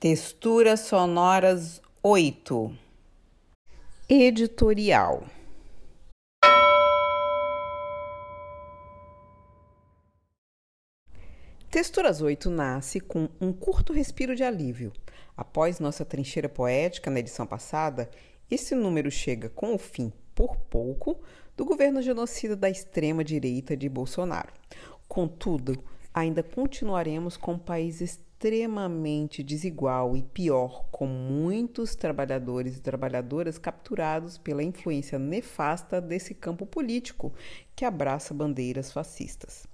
Texturas sonoras 8 Editorial Texturas 8 nasce com um curto respiro de alívio. Após nossa trincheira poética na edição passada, esse número chega com o fim, por pouco, do governo genocida da extrema-direita de Bolsonaro. Contudo, ainda continuaremos com o país extremamente desigual e pior, com muitos trabalhadores e trabalhadoras capturados pela influência nefasta desse campo político que abraça bandeiras fascistas.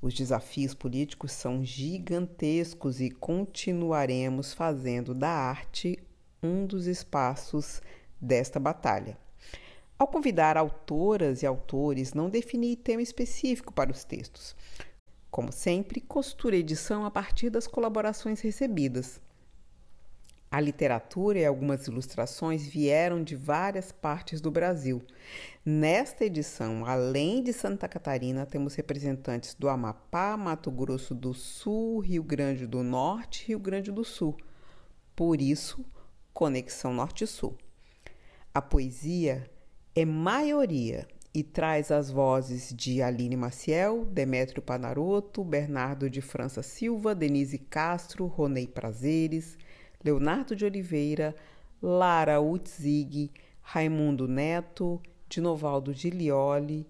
Os desafios políticos são gigantescos e continuaremos fazendo da arte um dos espaços desta batalha. Ao convidar autoras e autores, não defini tema específico para os textos. Como sempre, costura edição a partir das colaborações recebidas. A literatura e algumas ilustrações vieram de várias partes do Brasil. Nesta edição, além de Santa Catarina, temos representantes do Amapá, Mato Grosso do Sul, Rio Grande do Norte e Rio Grande do Sul. Por isso, Conexão Norte-Sul. A poesia é maioria e traz as vozes de Aline Maciel, Demétrio Panaroto, Bernardo de França Silva, Denise Castro, Ronei Prazeres, Leonardo de Oliveira, Lara Utzig, Raimundo Neto, Dinovaldo Gilioli,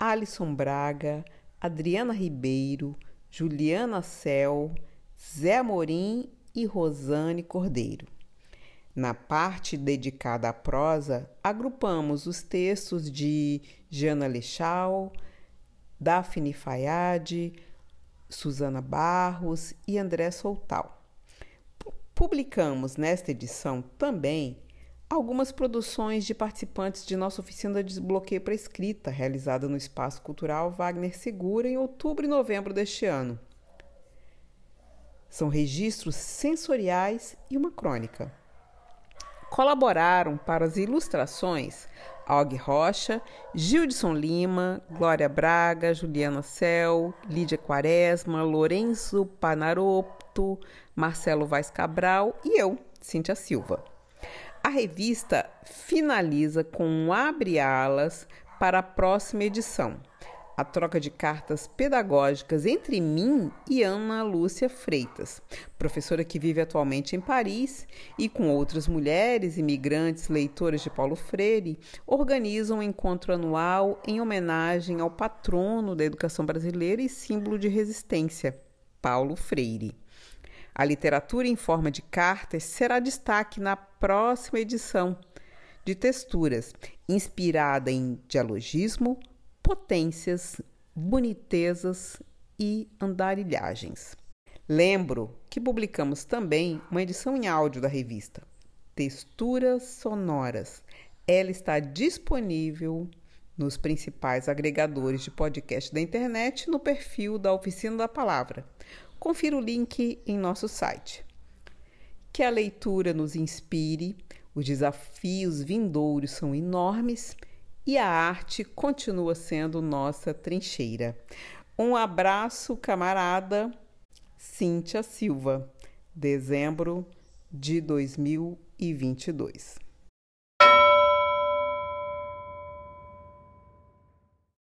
Alisson Braga, Adriana Ribeiro, Juliana Cel, Zé Amorim e Rosane Cordeiro. Na parte dedicada à prosa, agrupamos os textos de Jana Lechal, Daphne Fayad, Susana Barros e André Soltal. Publicamos nesta edição também algumas produções de participantes de nossa oficina de desbloqueio para escrita, realizada no Espaço Cultural Wagner Segura em outubro e novembro deste ano. São registros sensoriais e uma crônica. Colaboraram para as ilustrações Og Rocha, Gildson Lima, Glória Braga, Juliana Cel, Lídia Quaresma, Lourenço Panaropto, Marcelo Vaz Cabral e eu, Cíntia Silva. A revista finaliza com um abre-alas para a próxima edição a troca de cartas pedagógicas entre mim e Ana Lúcia Freitas, professora que vive atualmente em Paris e com outras mulheres imigrantes leitoras de Paulo Freire, organizam um encontro anual em homenagem ao patrono da educação brasileira e símbolo de resistência, Paulo Freire. A literatura em forma de cartas será destaque na próxima edição de Texturas, inspirada em dialogismo, potências, bonitezas e andarilhagens. Lembro que publicamos também uma edição em áudio da revista Texturas Sonoras. Ela está disponível nos principais agregadores de podcast da internet no perfil da Oficina da Palavra. Confira o link em nosso site. Que a leitura nos inspire, os desafios vindouros são enormes e a arte continua sendo nossa trincheira. Um abraço, camarada Cíntia Silva, dezembro de 2022.